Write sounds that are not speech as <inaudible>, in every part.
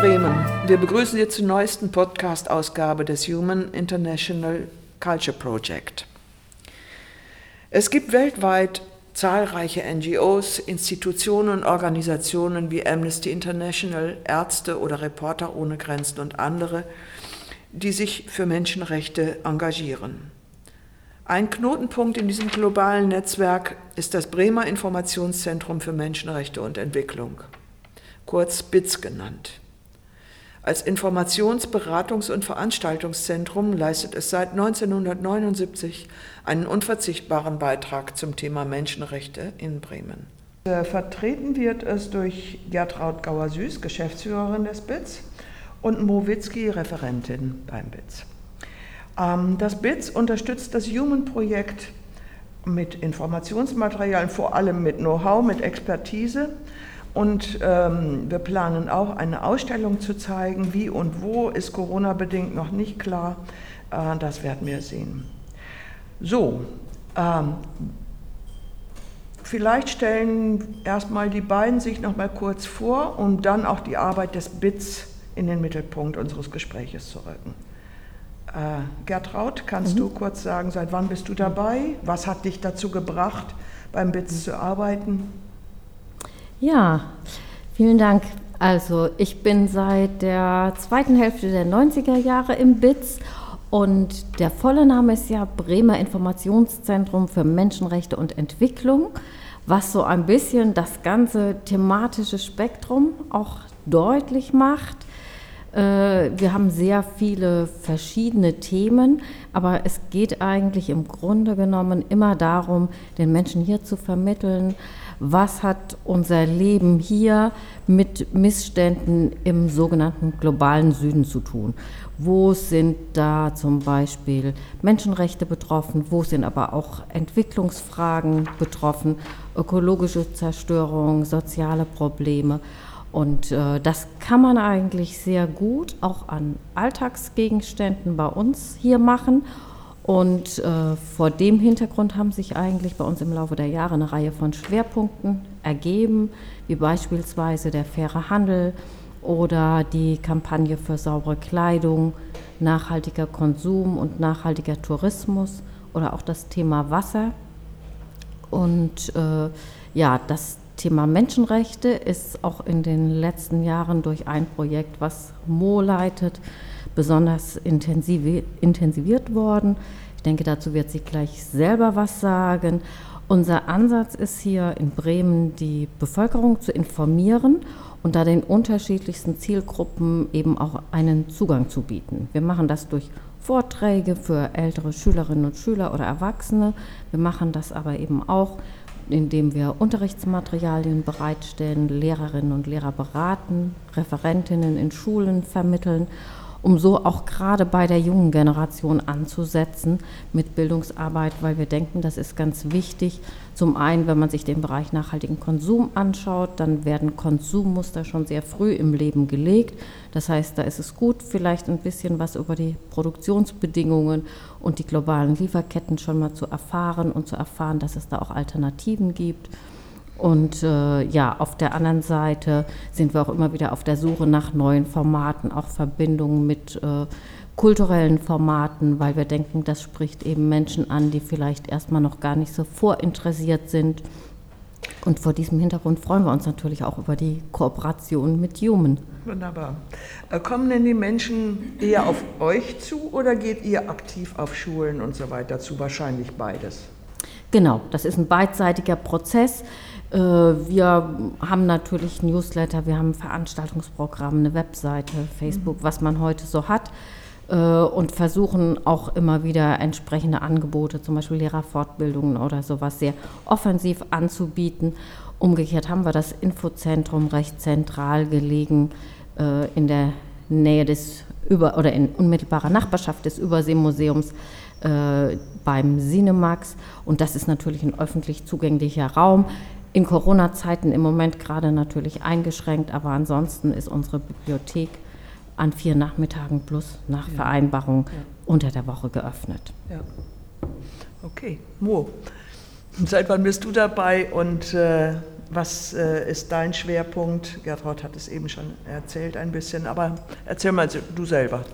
Bremen. Wir begrüßen Sie zur neuesten Podcast-Ausgabe des Human International Culture Project. Es gibt weltweit zahlreiche NGOs, Institutionen und Organisationen wie Amnesty International, Ärzte oder Reporter ohne Grenzen und andere, die sich für Menschenrechte engagieren. Ein Knotenpunkt in diesem globalen Netzwerk ist das Bremer Informationszentrum für Menschenrechte und Entwicklung, kurz BITS genannt. Als Informations-, Beratungs- und Veranstaltungszentrum leistet es seit 1979 einen unverzichtbaren Beitrag zum Thema Menschenrechte in Bremen. Äh, vertreten wird es durch Gertraud Gauer-Süß, Geschäftsführerin des BITS, und Mo Witzki, Referentin beim BITS. Ähm, das BITS unterstützt das Human-Projekt mit Informationsmaterialien, vor allem mit Know-how, mit Expertise und ähm, wir planen auch eine Ausstellung zu zeigen. Wie und wo ist Corona-bedingt noch nicht klar. Äh, das werden wir sehen. So, ähm, vielleicht stellen erstmal die beiden sich noch mal kurz vor, um dann auch die Arbeit des BITS in den Mittelpunkt unseres Gespräches zu rücken. Äh, Gertraud, kannst mhm. du kurz sagen, seit wann bist du dabei? Was hat dich dazu gebracht, beim BITS zu arbeiten? Ja, vielen Dank. Also ich bin seit der zweiten Hälfte der 90er Jahre im BITS und der volle Name ist ja Bremer Informationszentrum für Menschenrechte und Entwicklung, was so ein bisschen das ganze thematische Spektrum auch deutlich macht. Äh, wir haben sehr viele verschiedene Themen, aber es geht eigentlich im Grunde genommen immer darum, den Menschen hier zu vermitteln, was hat unser Leben hier mit Missständen im sogenannten globalen Süden zu tun. Wo sind da zum Beispiel Menschenrechte betroffen, wo sind aber auch Entwicklungsfragen betroffen, ökologische Zerstörung, soziale Probleme. Und äh, das kann man eigentlich sehr gut auch an Alltagsgegenständen bei uns hier machen und äh, vor dem Hintergrund haben sich eigentlich bei uns im Laufe der Jahre eine Reihe von Schwerpunkten ergeben, wie beispielsweise der faire Handel oder die Kampagne für saubere Kleidung, nachhaltiger Konsum und nachhaltiger Tourismus oder auch das Thema Wasser. Und äh, ja, das Thema Menschenrechte ist auch in den letzten Jahren durch ein Projekt, was Mo leitet, besonders intensiviert worden. Ich denke, dazu wird sie gleich selber was sagen. Unser Ansatz ist hier in Bremen, die Bevölkerung zu informieren und da den unterschiedlichsten Zielgruppen eben auch einen Zugang zu bieten. Wir machen das durch Vorträge für ältere Schülerinnen und Schüler oder Erwachsene. Wir machen das aber eben auch, indem wir Unterrichtsmaterialien bereitstellen, Lehrerinnen und Lehrer beraten, Referentinnen in Schulen vermitteln um so auch gerade bei der jungen Generation anzusetzen mit Bildungsarbeit, weil wir denken, das ist ganz wichtig. Zum einen, wenn man sich den Bereich nachhaltigen Konsum anschaut, dann werden Konsummuster schon sehr früh im Leben gelegt. Das heißt, da ist es gut, vielleicht ein bisschen was über die Produktionsbedingungen und die globalen Lieferketten schon mal zu erfahren und zu erfahren, dass es da auch Alternativen gibt. Und äh, ja, auf der anderen Seite sind wir auch immer wieder auf der Suche nach neuen Formaten, auch Verbindungen mit äh, kulturellen Formaten, weil wir denken, das spricht eben Menschen an, die vielleicht erstmal noch gar nicht so vorinteressiert sind. Und vor diesem Hintergrund freuen wir uns natürlich auch über die Kooperation mit Human. Wunderbar. Äh, kommen denn die Menschen eher auf euch zu oder geht ihr aktiv auf Schulen und so weiter zu? Wahrscheinlich beides. Genau, das ist ein beidseitiger Prozess. Äh, wir haben natürlich Newsletter, wir haben Veranstaltungsprogramme, eine Webseite, Facebook, was man heute so hat äh, und versuchen auch immer wieder entsprechende Angebote, zum Beispiel Lehrerfortbildungen oder sowas, sehr offensiv anzubieten. Umgekehrt haben wir das Infozentrum recht zentral gelegen äh, in der Nähe des Über- oder in unmittelbarer Nachbarschaft des Überseemuseums äh, beim Cinemax. Und das ist natürlich ein öffentlich zugänglicher Raum in Corona-Zeiten im Moment gerade natürlich eingeschränkt, aber ansonsten ist unsere Bibliothek an vier Nachmittagen plus nach ja. Vereinbarung ja. unter der Woche geöffnet. Ja. Okay, Mo, seit wann bist du dabei und äh, was äh, ist dein Schwerpunkt? Gertraud hat es eben schon erzählt ein bisschen, aber erzähl mal du selber.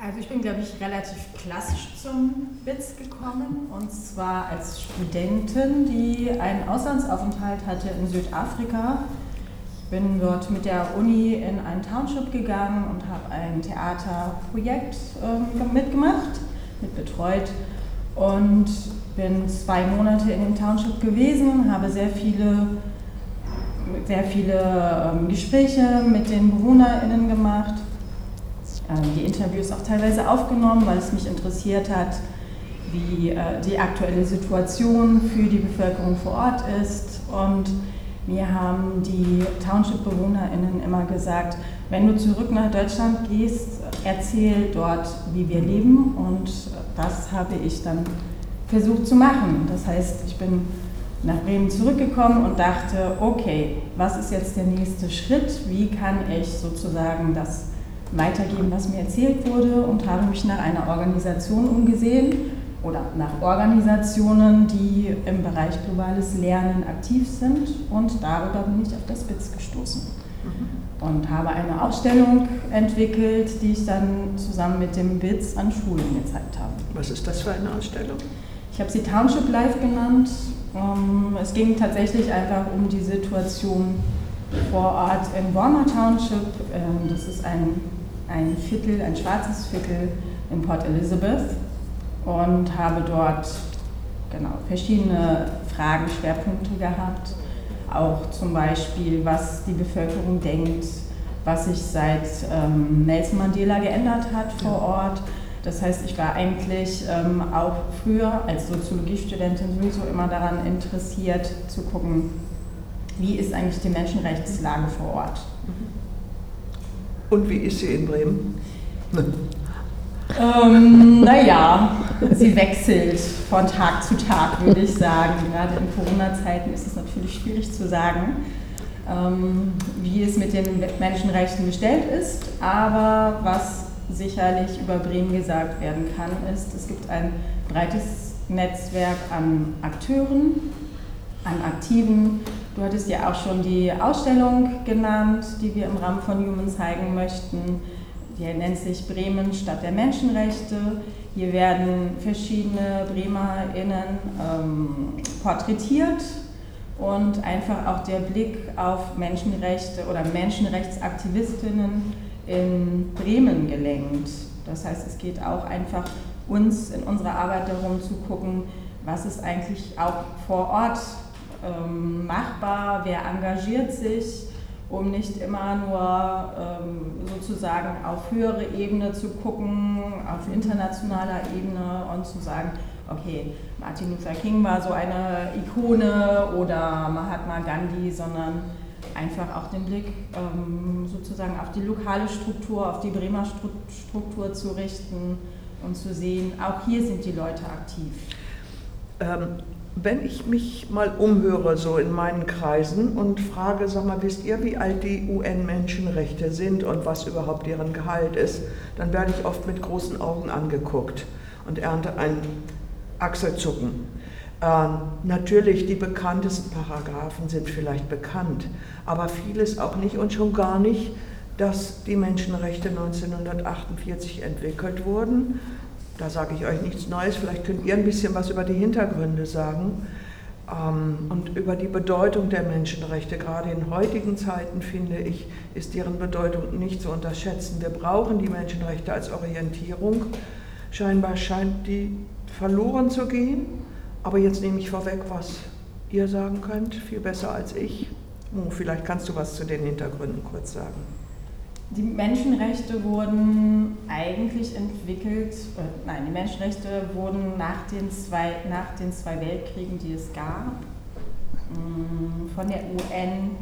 Also ich bin, glaube ich, relativ klassisch zum BITS gekommen und zwar als Studentin, die einen Auslandsaufenthalt hatte in Südafrika. Ich bin dort mit der Uni in ein Township gegangen und habe ein Theaterprojekt äh, mitgemacht, mitbetreut und bin zwei Monate in dem Township gewesen, habe sehr viele, sehr viele ähm, Gespräche mit den BewohnerInnen gemacht ähm, die Interviews auch teilweise aufgenommen, weil es mich interessiert hat, wie äh, die aktuelle Situation für die Bevölkerung vor Ort ist. Und mir haben die Township-BewohnerInnen immer gesagt, wenn du zurück nach Deutschland gehst, erzähl dort, wie wir leben. Und das habe ich dann versucht zu machen. Das heißt, ich bin nach Bremen zurückgekommen und dachte, okay, was ist jetzt der nächste Schritt? Wie kann ich sozusagen das weitergeben, was mir erzählt wurde und habe mich nach einer Organisation umgesehen oder nach Organisationen, die im Bereich globales Lernen aktiv sind und darüber bin ich auf das BITS gestoßen mhm. Und habe eine Ausstellung entwickelt, die ich dann zusammen mit dem BITS an Schulen gezeigt habe. Was ist das für eine Ausstellung? Ich habe sie Township Live genannt. Ähm, es ging tatsächlich einfach um die Situation vor Ort in Wormer Township. Ähm, das ist ein ein Viertel, ein schwarzes Viertel in Port Elizabeth und habe dort genau, verschiedene Fragen, Schwerpunkte gehabt. Auch zum Beispiel, was die Bevölkerung denkt, was sich seit ähm, Nelson Mandela geändert hat vor Ort. Das heißt, ich war eigentlich ähm, auch früher als Soziologiestudentin sowieso immer daran interessiert zu gucken, wie ist eigentlich die Menschenrechtslage vor Ort. Mhm. Und wie ist sie in Bremen? <laughs> Ähm, naja, sie wechselt von Tag zu Tag, würde ich sagen. Gerade in Corona-Zeiten ist es natürlich schwierig zu sagen, ähm, wie es mit den Menschenrechten bestellt ist. Aber was sicherlich über Bremen gesagt werden kann, ist, es gibt ein breites Netzwerk an Akteuren, an Aktiven, Du hattest ja auch schon die Ausstellung genannt, die wir im Rahmen von Human zeigen möchten. Die nennt sich Bremen Stadt der Menschenrechte. Hier werden verschiedene BremerInnen ähm, porträtiert und einfach auch der Blick auf Menschenrechte oder Menschenrechtsaktivistinnen in Bremen gelenkt. Das heißt, es geht auch einfach uns in unserer Arbeit darum zu gucken, was ist eigentlich auch vor Ort ähm, machbar, wer engagiert sich, um nicht immer nur ähm, sozusagen auf höhere Ebene zu gucken, auf internationaler Ebene und zu sagen, okay, Martin Luther King war so eine Ikone oder Mahatma Gandhi, sondern einfach auch den Blick ähm, sozusagen auf die lokale Struktur, auf die Bremer Struktur zu richten und zu sehen, auch hier sind die Leute aktiv. Ähm, wenn ich mich mal umhöre, so in meinen Kreisen und frage, sag mal, wisst ihr, wie alt die UN-Menschenrechte sind und was überhaupt deren Gehalt ist, dann werde ich oft mit großen Augen angeguckt und ernte ein Achselzucken. Äh, natürlich, die bekanntesten Paragraphen sind vielleicht bekannt, aber vieles auch nicht und schon gar nicht, dass die Menschenrechte 1948 entwickelt wurden da sage ich euch nichts Neues, vielleicht könnt ihr ein bisschen was über die Hintergründe sagen ähm, und über die Bedeutung der Menschenrechte. Gerade in heutigen Zeiten, finde ich, ist deren Bedeutung nicht zu unterschätzen. Wir brauchen die Menschenrechte als Orientierung. Scheinbar scheint die verloren zu gehen, aber jetzt nehme ich vorweg, was ihr sagen könnt, viel besser als ich. Oh, vielleicht kannst du was zu den Hintergründen kurz sagen. Die Menschenrechte wurden eigentlich entwickelt, äh, nein, die Menschenrechte wurden nach den, zwei, nach den zwei Weltkriegen, die es gab, mm, von der UN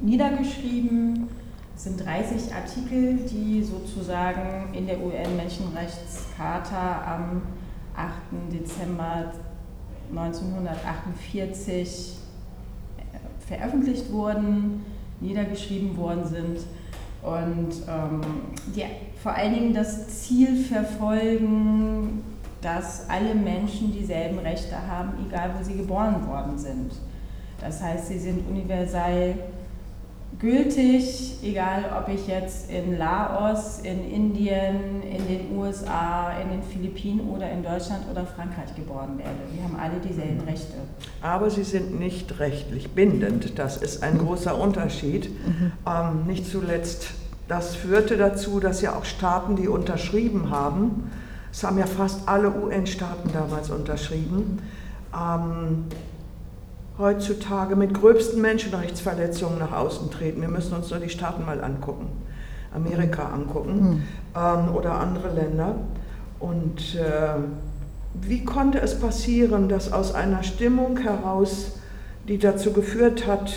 niedergeschrieben. Es sind 30 Artikel, die sozusagen in der UN-Menschenrechtscharta am 8. Dezember 1948 äh, veröffentlicht wurden, niedergeschrieben worden sind und ähm, die vor allen Dingen das Ziel verfolgen, dass alle Menschen dieselben Rechte haben, egal wo sie geboren worden sind. Das heißt, sie sind universell gültig, egal ob ich jetzt in Laos, in Indien, in den USA, in den Philippinen oder in Deutschland oder Frankreich geboren werde. Wir haben alle dieselben Rechte. Aber sie sind nicht rechtlich bindend. Das ist ein großer Unterschied. Mhm. Ähm, nicht zuletzt, das führte dazu, dass ja auch Staaten, die unterschrieben haben, es haben ja fast alle UN-Staaten damals unterschrieben, ähm, heutzutage mit gröbsten Menschenrechtsverletzungen nach außen treten. Wir müssen uns nur die Staaten mal angucken, Amerika angucken mhm. ähm, oder andere Länder. Und äh, wie konnte es passieren, dass aus einer Stimmung heraus, die dazu geführt hat,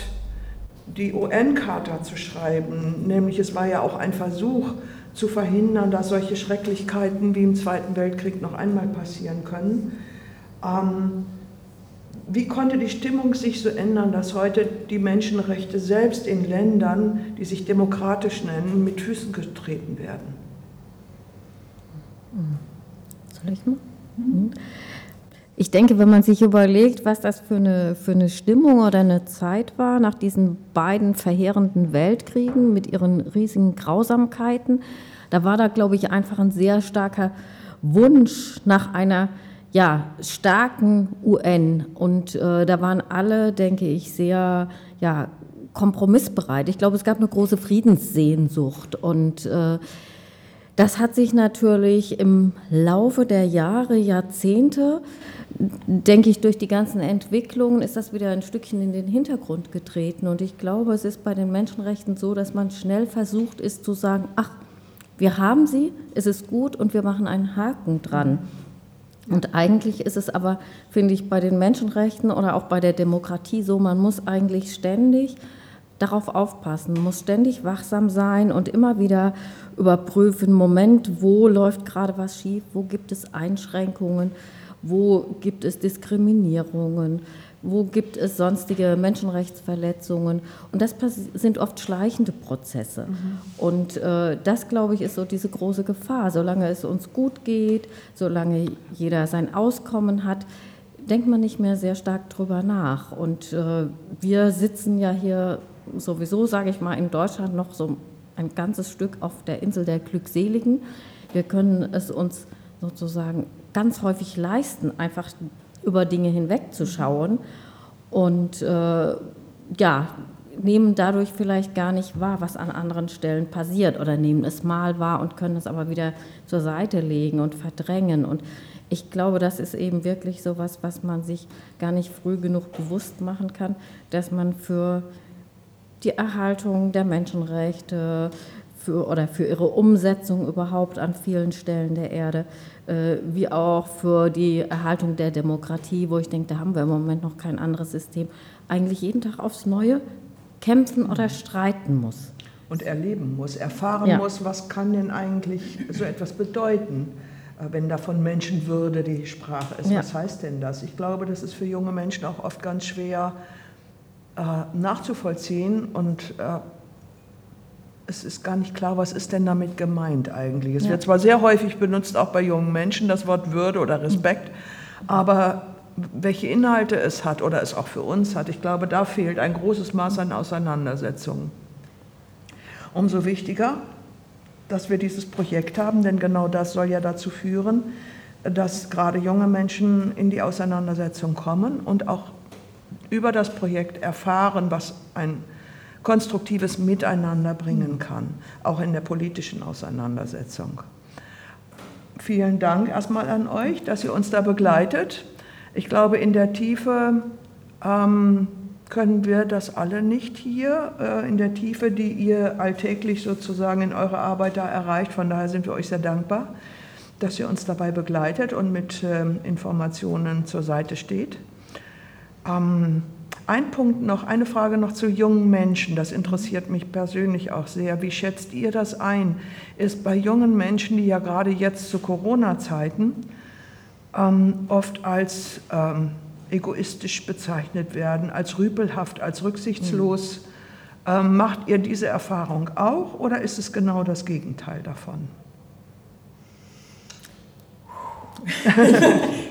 die UN-Charta zu schreiben, nämlich es war ja auch ein Versuch zu verhindern, dass solche Schrecklichkeiten wie im Zweiten Weltkrieg noch einmal passieren können, ähm, wie konnte die Stimmung sich so ändern, dass heute die Menschenrechte selbst in Ländern, die sich demokratisch nennen, mit Füßen getreten werden? Soll ich mal? Mhm. Ich denke, wenn man sich überlegt, was das für eine, für eine Stimmung oder eine Zeit war nach diesen beiden verheerenden Weltkriegen mit ihren riesigen Grausamkeiten, da war da, glaube ich, einfach ein sehr starker Wunsch nach einer ja, starken UN. Und äh, da waren alle, denke ich, sehr ja, kompromissbereit. Ich glaube, es gab eine große Friedenssehnsucht. Und äh, das hat sich natürlich im Laufe der Jahre, Jahrzehnte, denke ich, durch die ganzen Entwicklungen ist das wieder ein Stückchen in den Hintergrund getreten. Und ich glaube, es ist bei den Menschenrechten so, dass man schnell versucht ist zu sagen, ach, wir haben sie, es ist gut und wir machen einen Haken dran. Und eigentlich ist es aber, finde ich, bei den Menschenrechten oder auch bei der Demokratie so, man muss eigentlich ständig darauf aufpassen, muss ständig wachsam sein und immer wieder überprüfen, Moment, wo läuft gerade was schief, wo gibt es Einschränkungen, wo gibt es Diskriminierungen, wo gibt es sonstige Menschenrechtsverletzungen. Und das sind oft schleichende Prozesse. Mhm. Und äh, das, glaube ich, ist so diese große Gefahr. Solange es uns gut geht, solange jeder sein Auskommen hat, denkt man nicht mehr sehr stark drüber nach. Und äh, wir sitzen ja hier sowieso, sage ich mal, in Deutschland noch so ein ganzes Stück auf der Insel der Glückseligen. Wir können es uns sozusagen ganz häufig leisten, einfach über Dinge hinwegzuschauen und äh, ja, nehmen dadurch vielleicht gar nicht wahr, was an anderen Stellen passiert oder nehmen es mal wahr und können es aber wieder zur Seite legen und verdrängen. Und ich glaube, das ist eben wirklich so was, was man sich gar nicht früh genug bewusst machen kann, dass man für die Erhaltung der Menschenrechte, für, oder für ihre Umsetzung überhaupt an vielen Stellen der Erde, wie auch für die Erhaltung der Demokratie, wo ich denke, da haben wir im Moment noch kein anderes System, eigentlich jeden Tag aufs Neue kämpfen oder streiten muss. Und erleben muss, erfahren ja. muss, was kann denn eigentlich so etwas bedeuten, äh, wenn da von Menschenwürde die Sprache ist. Ja. Was heißt denn das? Ich glaube, das ist für junge Menschen auch oft ganz schwer äh, nachzuvollziehen und äh, es ist gar nicht klar, was ist denn damit gemeint eigentlich. Es ja. wird zwar sehr häufig benutzt, auch bei jungen Menschen, das Wort Würde oder Respekt, aber welche Inhalte es hat oder es auch für uns hat, ich glaube, da fehlt ein großes Maß an Auseinandersetzungen. Umso wichtiger, dass wir dieses Projekt haben, denn genau das soll ja dazu führen, dass gerade junge Menschen in die Auseinandersetzung kommen und auch über das Projekt erfahren, was ein konstruktives Miteinander bringen kann, auch in der politischen Auseinandersetzung. Vielen Dank erstmal an euch, dass ihr uns da begleitet. Ich glaube, in der Tiefe ähm, können wir das alle nicht hier, äh, in der Tiefe, die ihr alltäglich sozusagen in eurer Arbeit da erreicht. Von daher sind wir euch sehr dankbar, dass ihr uns dabei begleitet und mit äh, Informationen zur Seite steht. Ähm, ein Punkt noch, eine Frage noch zu jungen Menschen, das interessiert mich persönlich auch sehr. Wie schätzt ihr das ein? Ist bei jungen Menschen, die ja gerade jetzt zu Corona-Zeiten ähm, oft als ähm, egoistisch bezeichnet werden, als rüpelhaft, als rücksichtslos, mhm. ähm, macht ihr diese Erfahrung auch oder ist es genau das Gegenteil davon?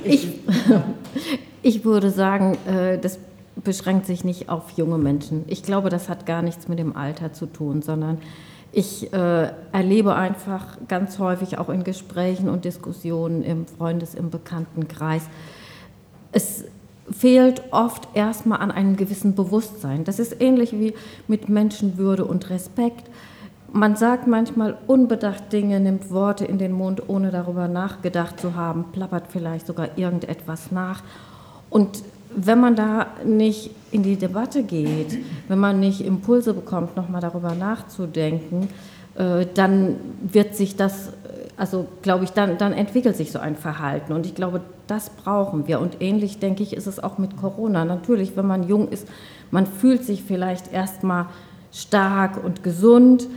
ich, <laughs> ich würde sagen, äh, das beschränkt sich nicht auf junge Menschen. Ich glaube, das hat gar nichts mit dem Alter zu tun, sondern ich äh, erlebe einfach ganz häufig auch in Gesprächen und Diskussionen im Freundes-, im Bekanntenkreis, es fehlt oft erstmal an einem gewissen Bewusstsein. Das ist ähnlich wie mit Menschenwürde und Respekt. Man sagt manchmal unbedacht Dinge, nimmt Worte in den Mund, ohne darüber nachgedacht zu haben, plappert vielleicht sogar irgendetwas nach. Und wenn man da nicht in die Debatte geht, wenn man nicht Impulse bekommt, nochmal darüber nachzudenken, äh, dann wird sich das, also glaube ich, dann, dann entwickelt sich so ein Verhalten. Und ich glaube, das brauchen wir. Und ähnlich, denke ich, ist es auch mit Corona. Natürlich, wenn man jung ist, man fühlt sich vielleicht erstmal stark und gesund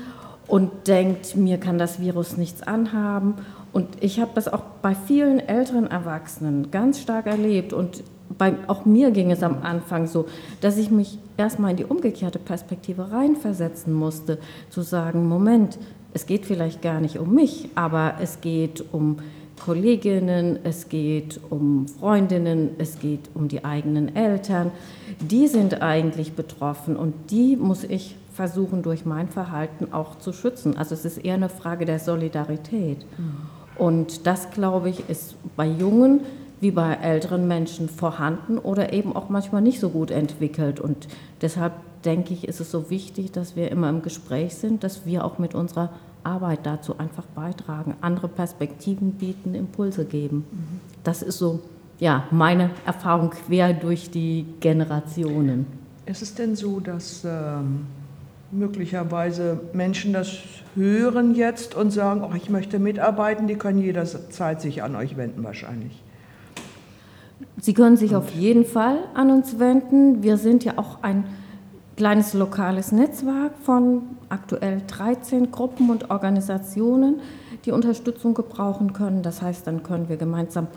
und denkt, mir kann das Virus nichts anhaben. Und ich habe das auch bei vielen älteren Erwachsenen ganz stark erlebt. Und bei, auch mir ging es am Anfang so, dass ich mich erstmal in die umgekehrte Perspektive reinversetzen musste, zu sagen, Moment, es geht vielleicht gar nicht um mich, aber es geht um Kolleginnen, es geht um Freundinnen, es geht um die eigenen Eltern. Die sind eigentlich betroffen und die muss ich versuchen durch mein Verhalten auch zu schützen. Also es ist eher eine Frage der Solidarität. Mhm. Und das, glaube ich, ist bei Jungen wie bei älteren Menschen vorhanden oder eben auch manchmal nicht so gut entwickelt. Und deshalb denke ich, ist es so wichtig, dass wir immer im Gespräch sind, dass wir auch mit unserer Arbeit dazu einfach beitragen, andere Perspektiven bieten, Impulse geben. Das ist so ja, meine Erfahrung quer durch die Generationen. Ist es denn so, dass ähm, möglicherweise Menschen das hören jetzt und sagen, oh, ich möchte mitarbeiten, die können jederzeit sich an euch wenden wahrscheinlich? Sie können sich auf jeden Fall an uns wenden. Wir sind ja auch ein kleines lokales Netzwerk von aktuell 13 Gruppen und Organisationen, die Unterstützung gebrauchen können. Das heißt, dann können wir gemeinsam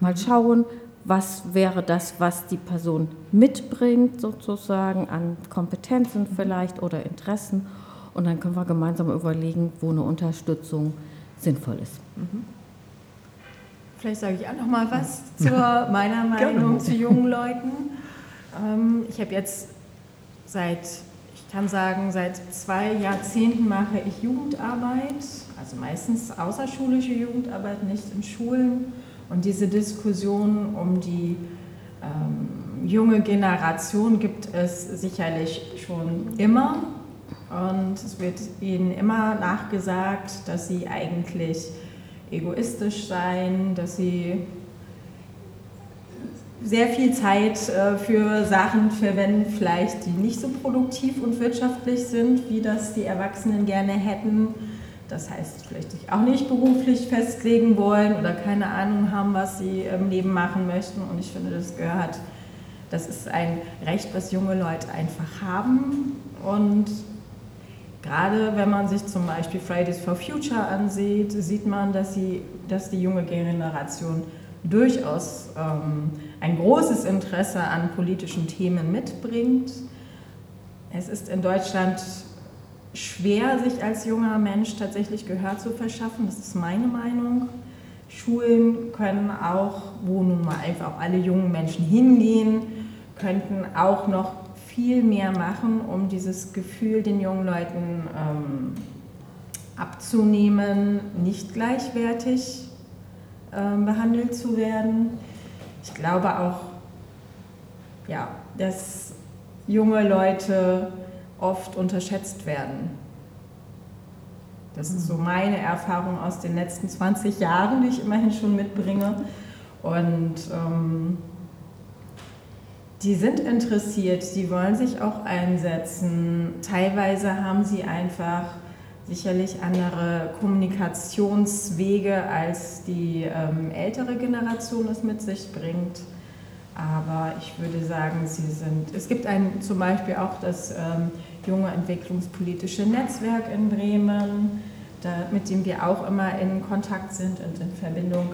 mal schauen, was wäre das, was die Person mitbringt, sozusagen an Kompetenzen vielleicht oder Interessen. Und dann können wir gemeinsam überlegen, wo eine Unterstützung sinnvoll ist. Mhm. Vielleicht sage ich auch noch mal was <laughs> zu meiner Meinung zu jungen Leuten. Ähm, ich habe jetzt seit, ich kann sagen, seit zwei Jahrzehnten mache ich Jugendarbeit, also meistens außerschulische Jugendarbeit, nicht in Schulen. Und diese Diskussion um die ähm, junge Generation gibt es sicherlich schon immer. Und es wird ihnen immer nachgesagt, dass sie eigentlich egoistisch seien, dass sie sehr viel Zeit äh, für Sachen verwenden, vielleicht die nicht so produktiv und wirtschaftlich sind, wie das die Erwachsenen gerne hätten. Das heißt, vielleicht sich auch nicht beruflich festlegen wollen oder keine Ahnung haben, was sie im Leben machen möchten. Und ich finde, das gehört, das ist ein Recht, was junge Leute einfach haben. Und Gerade wenn man sich zum Beispiel Fridays for Future ansieht, sieht man, dass, sie, dass die junge Generation durchaus ähm, ein großes Interesse an politischen Themen mitbringt. Es ist in Deutschland schwer, sich als junger Mensch tatsächlich Gehör zu verschaffen. Das ist meine Meinung. Schulen können auch, wo nun mal einfach alle jungen Menschen hingehen, könnten auch noch viel mehr machen, um dieses Gefühl den jungen Leuten ähm, abzunehmen, nicht gleichwertig ähm, behandelt zu werden. Ich glaube auch, ja, dass junge Leute oft unterschätzt werden. Das ist so meine Erfahrung aus den letzten 20 Jahren, die ich immerhin schon mitbringe. Und ähm, die sind interessiert, die wollen sich auch einsetzen. Teilweise haben sie einfach sicherlich andere Kommunikationswege, als die ähm, ältere Generation es mit sich bringt. Aber ich würde sagen, sie sind. Es gibt ein, zum Beispiel auch das ähm, junge entwicklungspolitische Netzwerk in Bremen, da, mit dem wir auch immer in Kontakt sind und in Verbindung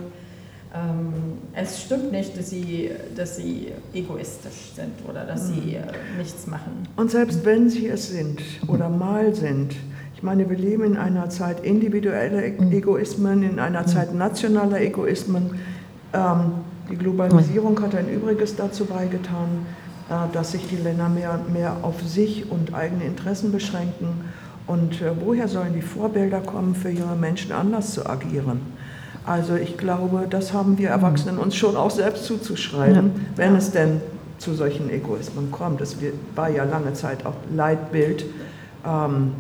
es stimmt nicht, dass sie, dass sie egoistisch sind oder dass sie mhm. äh, nichts machen. Und selbst wenn sie es sind oder mal sind, ich meine, wir leben in einer Zeit individueller e- mhm. Egoismen, in einer Zeit nationaler Egoismen. Ähm, die Globalisierung hat ein Übriges dazu beigetan. äh, dass sich die Länder mehr und mehr auf sich und eigene Interessen beschränken. Und äh, woher sollen die Vorbilder kommen, für junge Menschen anders zu agieren? Also ich glaube, das haben wir. Erwachsenen uns schon auch selbst zuzuschreiben, ja. wenn es denn zu solchen Egoismen kommt. Das war ja lange Zeit auch Leitbild ähm,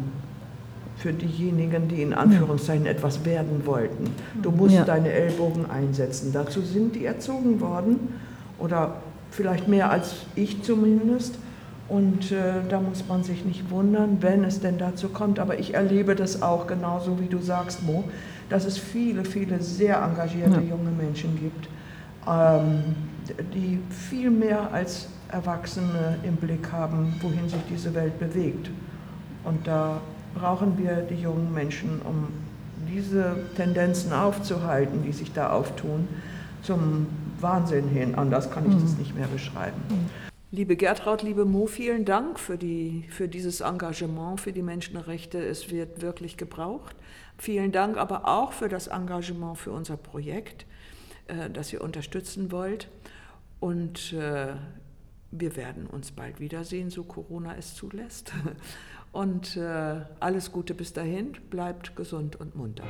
für diejenigen, die in Anführungszeichen etwas werden wollten. Du musst ja. deine Ellbogen einsetzen. Dazu sind die erzogen worden oder vielleicht mehr als ich zumindest. Und äh, da muss man sich nicht wundern, wenn es denn dazu kommt. Aber ich erlebe das auch genauso, wie du sagst, Mo, dass es viele, viele sehr engagierte ja. junge Menschen gibt, ähm, die viel mehr als Erwachsene im Blick haben, wohin sich diese Welt bewegt. Und da brauchen wir die jungen Menschen, um diese Tendenzen aufzuhalten, die sich da auftun, zum Wahnsinn hin. Anders kann ich das mhm. nicht mehr beschreiben. Mhm. Liebe Gertraud, liebe Mo, vielen Dank für, die, für dieses Engagement für die Menschenrechte. Es wird wirklich gebraucht. Vielen Dank aber auch für das Engagement für unser Projekt, äh, das ihr unterstützen wollt. Und äh, wir werden uns bald wiedersehen, so Corona es zulässt. <laughs> Und äh, alles Gute bis dahin, bleibt gesund und munter.